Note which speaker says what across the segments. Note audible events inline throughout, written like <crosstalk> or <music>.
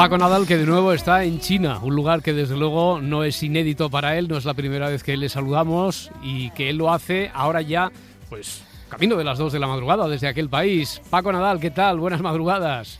Speaker 1: Paco Nadal, que de nuevo está en China, un lugar que desde luego no es inédito para él, no es la primera vez que le saludamos y que él lo hace ahora ya, pues, camino de las 2 de la madrugada desde aquel país. Paco Nadal, ¿qué tal? Buenas madrugadas.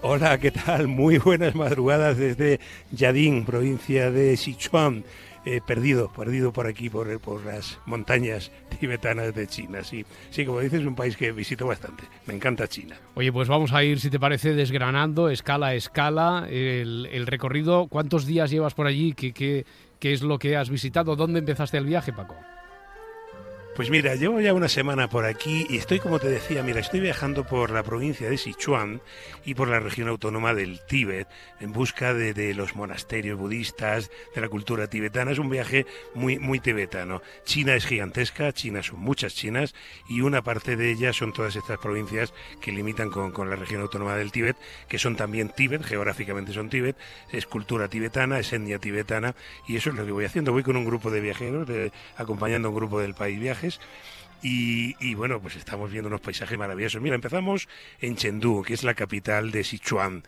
Speaker 2: Hola, ¿qué tal? Muy buenas madrugadas desde Yadín, provincia de Sichuan. Eh, perdido, perdido por aquí, por, por las montañas tibetanas de China. Sí, sí, como dices, es un país que visito bastante. Me encanta China.
Speaker 1: Oye, pues vamos a ir, si te parece, desgranando escala a escala el, el recorrido. ¿Cuántos días llevas por allí? ¿Qué, qué, qué es lo que has visitado? ¿Dónde empezaste el viaje, Paco?
Speaker 2: Pues mira, llevo ya una semana por aquí y estoy, como te decía, mira, estoy viajando por la provincia de Sichuan y por la región autónoma del Tíbet en busca de, los monasterios budistas, de la cultura tibetana. Es un viaje muy, muy tibetano. China es gigantesca, China son muchas Chinas y una parte de ellas son todas estas provincias que limitan con, con la región autónoma del Tíbet, que son también Tíbet, geográficamente son Tíbet, es cultura tibetana, es etnia tibetana y eso es lo que voy haciendo. Voy con un grupo de viajeros, acompañando a un grupo del país viajes y, y, bueno, pues estamos viendo unos paisajes maravillosos. Mira, empezamos en Chengdu, que es la capital de Sichuan.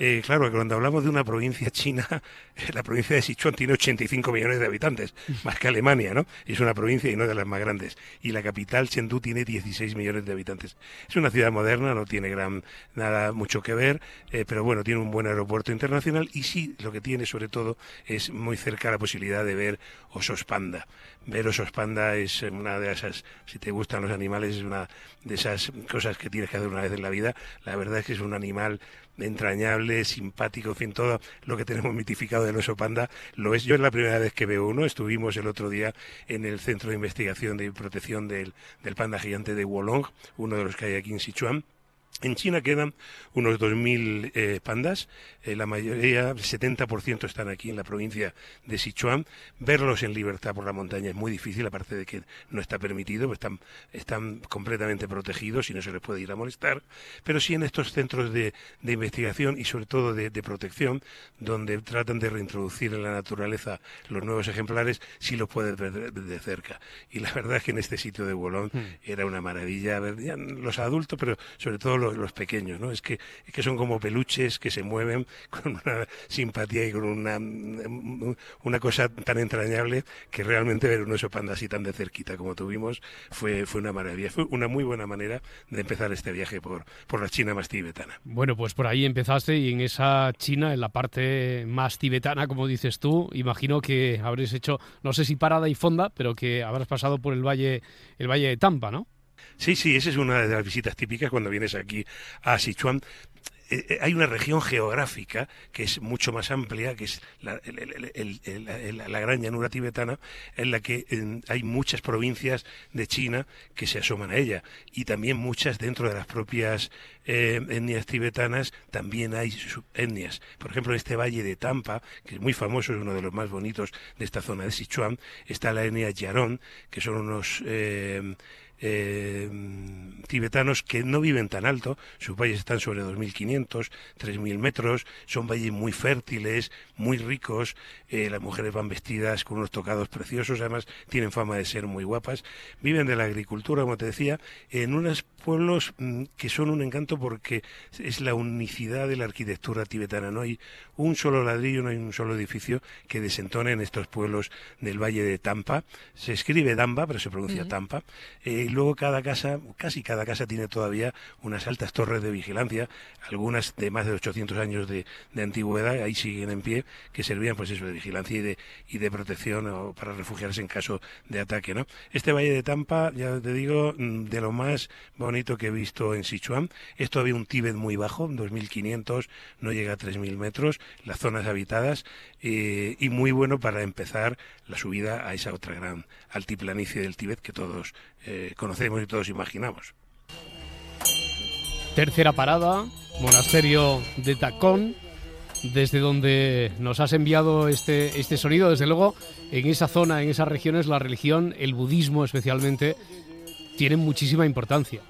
Speaker 2: Eh, claro, que cuando hablamos de una provincia china, <laughs> la provincia de Sichuan tiene 85 millones de habitantes, <laughs> más que Alemania, ¿no? Es una provincia y no de las más grandes. Y la capital, Chengdu, tiene 16 millones de habitantes. Es una ciudad moderna, no tiene gran nada mucho que ver, eh, pero bueno, tiene un buen aeropuerto internacional y sí, lo que tiene sobre todo es muy cerca la posibilidad de ver osos panda. Ver osos panda es una de esas, si te gustan los animales, es una de esas cosas que tienes que hacer una vez en la vida. La verdad es que es un animal entrañable, simpático, en fin, todo lo que tenemos mitificado del oso panda lo es. Yo es la primera vez que veo uno. Estuvimos el otro día en el Centro de Investigación de Protección del, del Panda Gigante de Wolong, uno de los que hay aquí en Sichuan. En China quedan unos 2.000 eh, pandas, eh, la mayoría, el 70% están aquí en la provincia de Sichuan. Verlos en libertad por la montaña es muy difícil, aparte de que no está permitido, pues están, están completamente protegidos y no se les puede ir a molestar. Pero sí en estos centros de, de investigación y sobre todo de, de protección, donde tratan de reintroducir en la naturaleza los nuevos ejemplares, sí los puedes ver de, cerca. Y la verdad es que en este sitio de Bolón era una maravilla ver ya los adultos, pero sobre todo los, los pequeños, ¿no? Es que, es que son como peluches que se mueven <laughs> con una simpatía y con una, una cosa tan entrañable que realmente ver un oso panda así tan de cerquita como tuvimos fue, fue una maravilla. Fue una muy buena manera de empezar este viaje por, por la China más tibetana.
Speaker 1: Bueno, pues por ahí empezaste y en esa China, en la parte más tibetana, como dices tú, imagino que habréis hecho, no sé si parada y fonda, pero que habrás pasado por el valle, el valle de Tampa, ¿no?
Speaker 2: Sí, sí, esa es una de las visitas típicas cuando vienes aquí a Sichuan. Eh, eh, hay una región geográfica que es mucho más amplia, que es la, el- la gran llanura tibetana, en la que eh, hay muchas provincias de China que se asoman a ella, y también muchas dentro de las propias eh, etnias tibetanas, también hay subetnias. Por ejemplo, en este valle de Tampa, que es muy famoso, es uno de los más bonitos de esta zona de Sichuan, está la etnia Yarón, que son unos... eh, eh, tibetanos que no viven tan alto, sus valles están sobre 2.500, 3.000 metros, son valles muy fértiles, muy ricos, eh, las mujeres van vestidas con unos tocados preciosos, además tienen fama de ser muy guapas, viven de la agricultura, como te decía, en unos pueblos mm, que son un encanto porque es la unicidad de la arquitectura tibetana, no hay un solo ladrillo, no hay un solo edificio que desentone en estos pueblos del valle de Tampa, se escribe Damba, pero se pronuncia Tampa, eh, y luego cada casa, casi cada casa tiene todavía unas altas torres de vigilancia, algunas de más de 800 años de, antigüedad, ahí siguen en pie, que servían pues eso de vigilancia y de, y de protección o para refugiarse en caso de ataque, ¿no? Este valle de Tampa, ya te digo, mm, de lo más bonito que he visto en Sichuan, es todavía un Tíbet muy bajo, 2.500, no llega a 3.000 metros, las zonas habitadas, eh, y muy bueno para empezar la subida a esa otra gran altiplanicie del Tíbet que todos eh, conocemos y todos imaginamos.
Speaker 1: Tercera parada, monasterio de Tacón, desde donde nos has enviado este, este sonido. Desde luego, en esa zona, en esas regiones, la religión, el budismo especialmente, tienen muchísima importancia.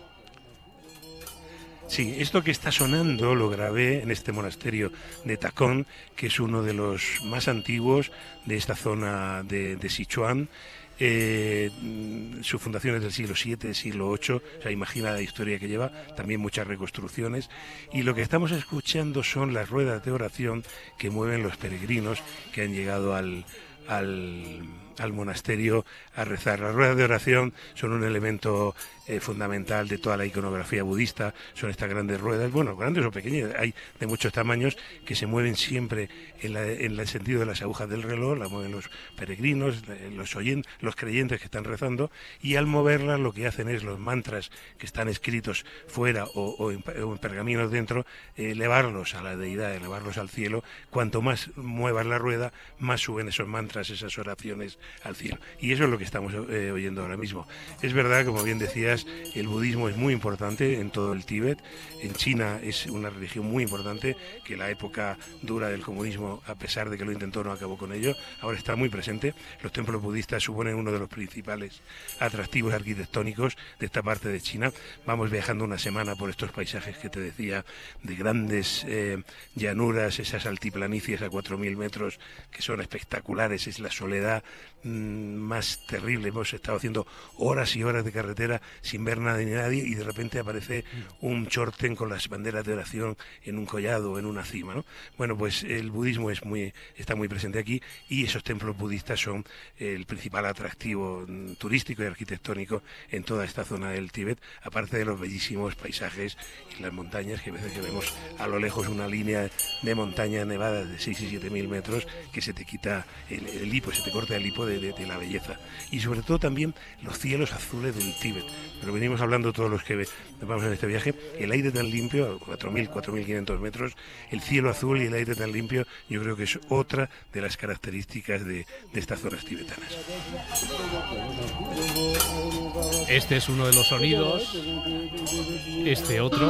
Speaker 2: Sí, esto que está sonando lo grabé en este monasterio de Tacón, que es uno de los más antiguos de esta zona de, de Sichuan. Eh, mm, su fundación es del siglo VII, siglo VIII, o sea, imagina la historia que lleva, también muchas reconstrucciones. Y lo que estamos escuchando son las ruedas de oración que mueven los peregrinos que han llegado al, al monasterio a rezar. Las ruedas de oración son un elemento eh, fundamental de toda la iconografía budista, son estas grandes ruedas, bueno, grandes o pequeñas, hay de muchos tamaños que se mueven siempre en, el sentido de las agujas del reloj, la mueven los peregrinos, eh, los oyen, los creyentes que están rezando, y al moverlas lo que hacen es los mantras que están escritos fuera o, en, pergaminos dentro, eh, elevarlos a la deidad, elevarlos al cielo. Cuanto más muevas la rueda, más suben esos mantras, esas oraciones al cielo. Y eso es lo que estamos oyendo ahora mismo. Es verdad, como bien decías, el budismo es muy importante en todo el Tíbet. En China es una religión muy importante que la época dura del comunismo, a pesar de que lo intentó, no acabó con ello. Ahora está muy presente. Los templos budistas suponen uno de los principales atractivos arquitectónicos de esta parte de China. Vamos viajando una semana por estos paisajes que te decía, de grandes eh, llanuras, esas altiplanicies a 4.000 metros que son espectaculares. Es la soledad mm, más terrible. Hemos estado haciendo horas y horas de carretera sin ver nada ni nadie y de repente aparece un chorten con las banderas de oración en un collado, en una cima. ¿no? Bueno, pues el budismo está muy presente aquí y esos templos budistas son el principal atractivo mm, turístico y arquitectónico en toda esta zona del Tíbet, aparte de los bellísimos paisajes y las montañas que a veces que vemos a lo lejos una línea de montaña nevada de 6 y 7 mil metros que se te quita el, el hipo, se te corta el hipo de la belleza. Y sobre todo también los cielos azules del Tíbet. Pero venimos hablando todos los que vamos en este viaje, el aire tan limpio, a 4.000, 4.500 metros, el cielo azul y el aire tan limpio, yo creo que es otra de las características de, de estas zonas tibetanas.
Speaker 1: Este es uno de los sonidos. Este otro.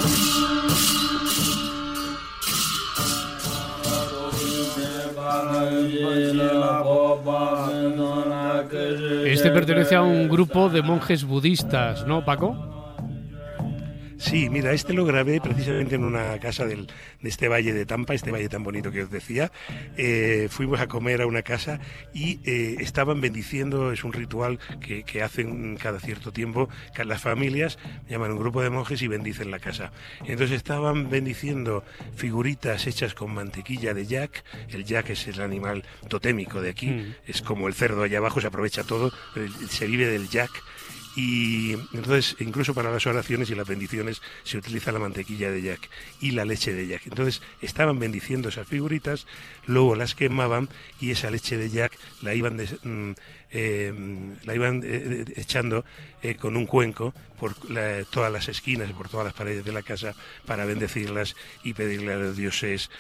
Speaker 1: Este pertenece a un grupo de monjes budistas, ¿no, Paco?
Speaker 2: Sí, mira, este lo grabé precisamente en una casa del, de este valle de Tampa, este valle tan bonito que os decía. Eh, fuimos a comer a una casa y eh, estaban bendiciendo, es un ritual que, que hacen cada cierto tiempo, que las familias llaman un grupo de monjes y bendicen la casa. Entonces estaban bendiciendo figuritas hechas con mantequilla de yak. El yak es el animal totémico de aquí,
Speaker 1: Mm.
Speaker 2: es como el cerdo allá abajo, se aprovecha todo, se vive del yak. Y entonces, incluso para las oraciones y las bendiciones, se utiliza la mantequilla de yak y la leche de yak. Entonces, estaban bendiciendo esas figuritas, luego las quemaban y esa leche de yak la iban, mm, eh, la iban eh, eh, echando eh, con un cuenco por la- todas las esquinas y por todas las paredes de la casa para bendecirlas y pedirle a los dioses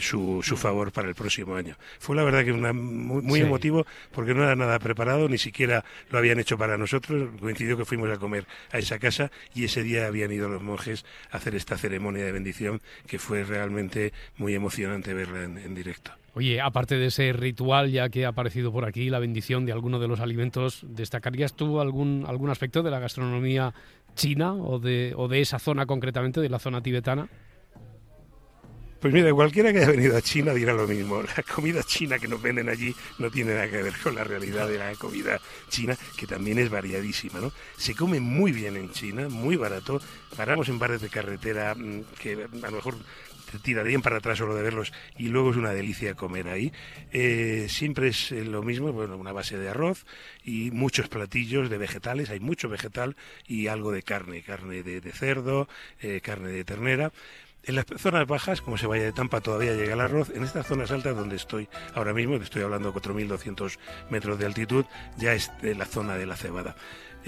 Speaker 2: su, su favor para el próximo año. Fue la verdad que una, muy, muy
Speaker 1: Sí.
Speaker 2: emotivo porque no era nada preparado, ni siquiera lo habían hecho para nosotros. Coincidió que fuimos a comer a esa casa y ese día habían ido los monjes a hacer esta ceremonia de bendición que fue realmente muy emocionante verla en, directo.
Speaker 1: Oye, aparte de ese ritual ya que ha aparecido por aquí, la bendición de alguno de los alimentos, ¿destacarías tú algún, algún aspecto de la gastronomía china o de, o de esa zona concretamente, de la zona tibetana?
Speaker 2: Pues mira, cualquiera que haya venido a China dirá lo mismo. <laughs> La comida china que nos venden allí no tiene nada que ver con la realidad de la comida china, que también es variadísima, ¿no? Se come muy bien en China, muy barato. Paramos en bares de carretera mm, que a lo mejor te tirarían para atrás solo de verlos y luego es una delicia comer ahí. Eh, siempre es eh, lo mismo, bueno, una base de arroz y muchos platillos de vegetales, hay mucho vegetal y algo de carne, carne de, cerdo, eh, carne de ternera. En las zonas bajas, como se vaya de Tampa, todavía llega el arroz. En estas zonas altas donde estoy ahora mismo, que estoy hablando de 4.200 metros de altitud, ya es la zona de la cebada.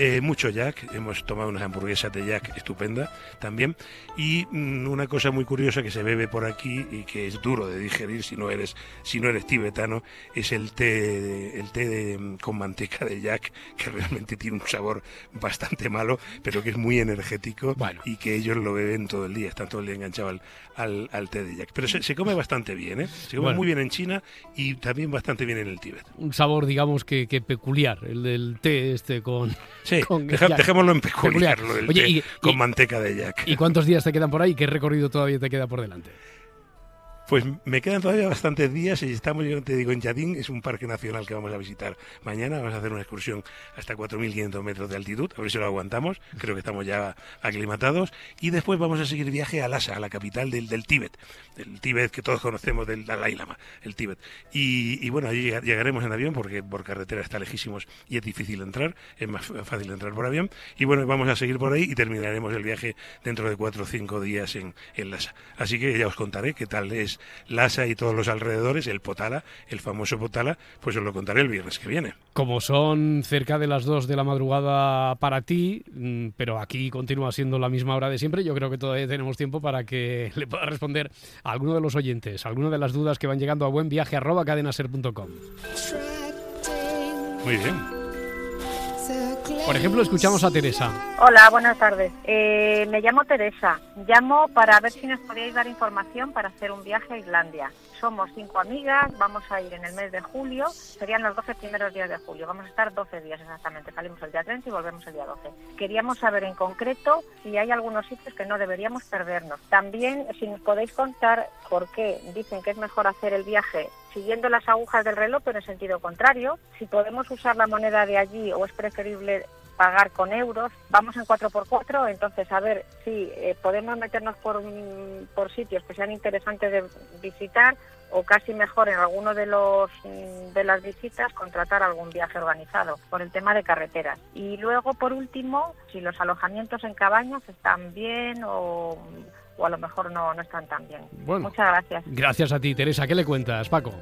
Speaker 2: Eh, mucho Jack, hemos tomado unas hamburguesas de Jack estupenda también. Y mm, una cosa muy curiosa que se bebe por aquí y que es duro de digerir si no eres, si no eres tibetano, es el té, el té de, mm, con manteca de Jack, que <laughs> realmente tiene un sabor bastante malo, pero que es muy energético
Speaker 1: Bueno.
Speaker 2: y que ellos lo beben todo el día, están todo el día enganchados al, al, al té de Jack. Pero se, se come bastante bien, ¿eh? Se come
Speaker 1: Bueno.
Speaker 2: muy bien en China y también bastante bien en el Tíbet.
Speaker 1: Un sabor, digamos, que, que peculiar, el del té este con...
Speaker 2: Sí, <laughs>
Speaker 1: con
Speaker 2: deja- dejémoslo en peculiar,
Speaker 1: Peculiar.
Speaker 2: lo del
Speaker 1: Oye,
Speaker 2: té
Speaker 1: y-
Speaker 2: con
Speaker 1: y-
Speaker 2: manteca de Jack.
Speaker 1: ¿Y cuántos días te quedan por ahí? ¿Qué recorrido todavía te queda por delante?
Speaker 2: Pues me quedan todavía bastantes días y estamos, yo te digo, en Yadín, es un parque nacional que vamos a visitar mañana. Vamos a hacer una excursión hasta 4.500 metros de altitud, a ver si lo aguantamos. Creo que estamos ya aclimatados. Y después vamos a seguir viaje a Lhasa, a la capital del, del Tíbet. El Tíbet que todos conocemos del Dalai Lama, el Tíbet. Y, bueno, allí llega- llegaremos en avión porque por carretera está lejísimos y es difícil entrar. Es más fácil entrar por avión. Y bueno, vamos a seguir por ahí y terminaremos el viaje dentro de cuatro o cinco días en, en Lhasa. Así que ya os contaré qué tal es Lhasa y todos los alrededores, el Potala, el famoso Potala, pues os lo contaré el viernes que viene.
Speaker 1: Como son cerca de las 2 de la madrugada para ti, mm, pero aquí continúa siendo la misma hora de siempre, yo creo que todavía tenemos tiempo para que <laughs> le pueda responder a alguno de los oyentes, a alguna de las dudas que van llegando a buenviaje.cadenaser.com.
Speaker 2: Muy bien.
Speaker 1: Por ejemplo, escuchamos a Teresa.
Speaker 3: Hola, buenas tardes. Eh, me llamo Teresa. Llamo para ver si nos podíais dar información para hacer un viaje a Islandia. Somos cinco amigas, vamos a ir en el mes de julio, serían los 12 primeros días de julio. Vamos a estar 12 días exactamente. Salimos el día 30 y volvemos el día 12. Queríamos saber en concreto si hay algunos sitios que no deberíamos perdernos. También, si nos podéis contar por qué dicen que es mejor hacer el viaje siguiendo las agujas del reloj, pero en sentido contrario. Si podemos usar la moneda de allí o es preferible pagar con euros. Vamos en 4x4, entonces a ver si eh, podemos meternos por, mm, por sitios que sean interesantes de visitar o casi mejor en alguno de los mm, de las visitas contratar algún viaje organizado por el tema de carreteras. Y luego por último, si los alojamientos en cabañas están bien o, o a lo mejor no, no están tan bien.
Speaker 1: Bueno.
Speaker 3: Muchas gracias.
Speaker 1: Gracias a ti, Teresa. ¿Qué le cuentas, Paco?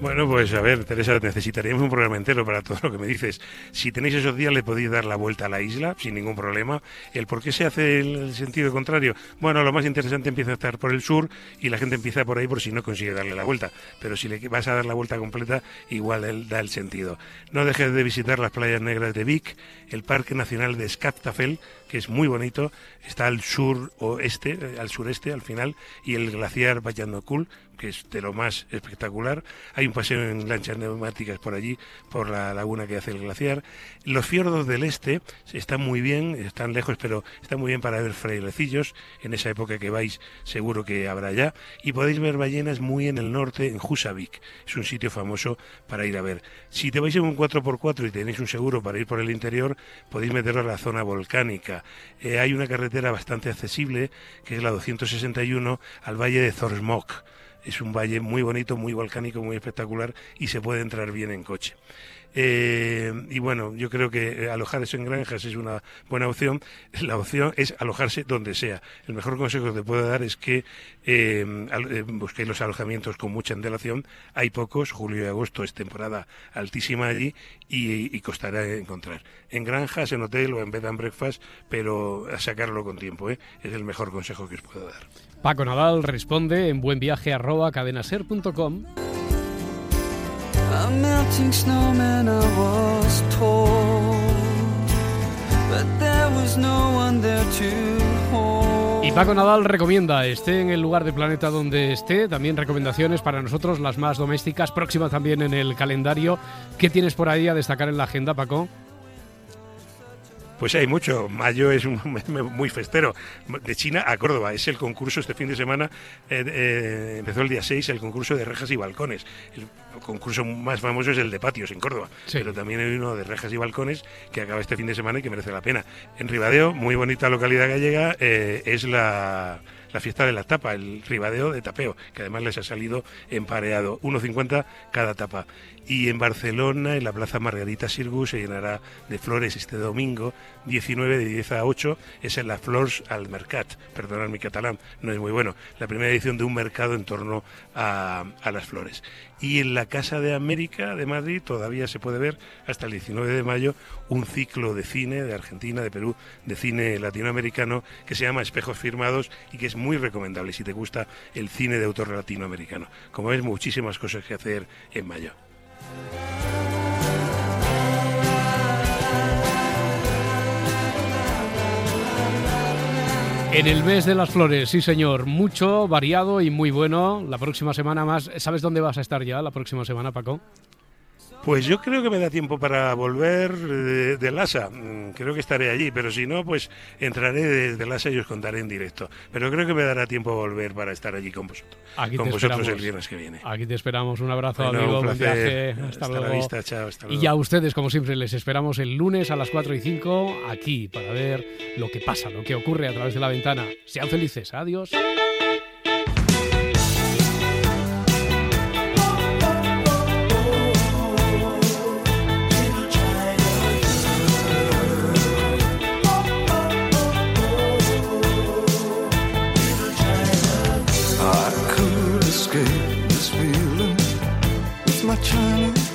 Speaker 2: Bueno, pues a ver, Teresa, necesitaríamos un programa entero para todo lo que me dices. Si tenéis esos días, le podéis dar la vuelta a la isla sin ningún problema. ¿El por qué se hace el, sentido contrario? Bueno, lo más interesante empieza a estar por el sur y la gente empieza por ahí por si no consigue darle la vuelta. Pero si le vas a dar la vuelta completa, igual él da el sentido. No dejes de visitar las playas negras de Vic, el Parque Nacional de Skaftafell, que es muy bonito, está al sur oeste, eh, al sureste al final, y el glaciar Bayandokul, que es de lo más espectacular. Hay un paseo en lanchas neumáticas por allí, por la laguna que hace el glaciar. Los fiordos del este están muy bien, están lejos, pero están muy bien para ver frailecillos. En esa época que vais, seguro que habrá ya. Y podéis ver ballenas muy en el norte, en Husavik. Es un sitio famoso para ir a ver. Si te vais en un 4x4 y tenéis un seguro para ir por el interior, podéis meteros a la zona volcánica. Eh, hay una carretera bastante accesible, que es la 261, al valle de Zorsmok. Es un valle muy bonito, muy volcánico, muy espectacular y se puede entrar bien en coche. Eh, y bueno, yo creo que eh, alojarse en granjas es una buena opción. <laughs> La opción es alojarse donde sea. El mejor consejo que te puedo dar es que eh, eh, los alojamientos con mucha antelación. Hay pocos, julio y agosto es temporada altísima allí y, costará encontrar. En granjas, en hotel o en bed and breakfast, pero sacarlo con tiempo. Es el mejor consejo que os puedo dar.
Speaker 1: Paco Nadal responde en buenviaje.cadenaser.com.
Speaker 4: A melting snowman I was told But there was no one there to hold
Speaker 1: Y Paco Nadal recomienda, esté en el lugar del planeta donde esté, también recomendaciones para nosotros, las más domésticas, próximas también en el calendario. ¿Qué tienes por ahí a destacar en la agenda, Paco?
Speaker 2: Pues hay mucho. Mayo es un mes muy festero. De China a Córdoba. Es el concurso este fin de semana. eh, eh, empezó el día 6 el concurso de rejas y balcones. El concurso más famoso es el de patios en Córdoba.
Speaker 1: Sí.
Speaker 2: Pero también hay uno de rejas y balcones que acaba este fin de semana y que merece la pena. En Ribadeo, muy bonita localidad gallega, eh, es la, la fiesta de la tapa, el ribadeo de tapeo, que además les ha salido empareado, 1,50 cada tapa. Y en Barcelona, en la Plaza Margarita Sirgus, se llenará de flores este domingo, 19 de 10 a 8, es en la Flors al Mercat, perdonad mi catalán, no es muy bueno, la primera edición de un mercado en torno a, a las flores. Y en la Casa de América de Madrid todavía se puede ver hasta el 19 de mayo un ciclo de cine de Argentina, de Perú, de cine latinoamericano que se llama Espejos Firmados y que es muy recomendable si te gusta el cine de autor latinoamericano. Como ves, muchísimas cosas que hacer en mayo.
Speaker 1: En el mes de las flores, sí señor, mucho, variado y muy bueno. La próxima semana más, ¿sabes dónde vas a estar ya la próxima semana, Paco?
Speaker 2: Pues yo creo que me da tiempo para volver de, de Lhasa. Mm, Creo que estaré allí, pero si no, pues entraré desde Lhasa y os contaré en directo. Pero creo que me dará tiempo volver para estar allí con vosotros.
Speaker 1: Aquí
Speaker 2: con
Speaker 1: te
Speaker 2: vosotros
Speaker 1: esperamos.
Speaker 2: el viernes que viene.
Speaker 1: Aquí te esperamos. Un abrazo,
Speaker 2: Bueno,
Speaker 1: amigo.
Speaker 2: un
Speaker 1: buen viaje. Hasta,
Speaker 2: Hasta la
Speaker 1: luego.
Speaker 2: vista, chao, hasta
Speaker 1: Y
Speaker 2: luego.
Speaker 1: a ustedes, como siempre, les esperamos el lunes a las 4 y 5 aquí para ver lo que pasa, lo que ocurre a través de la ventana. Sean felices. Adiós.
Speaker 4: Escape this feeling. With my China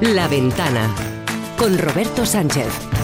Speaker 5: La ventana con Roberto Sánchez.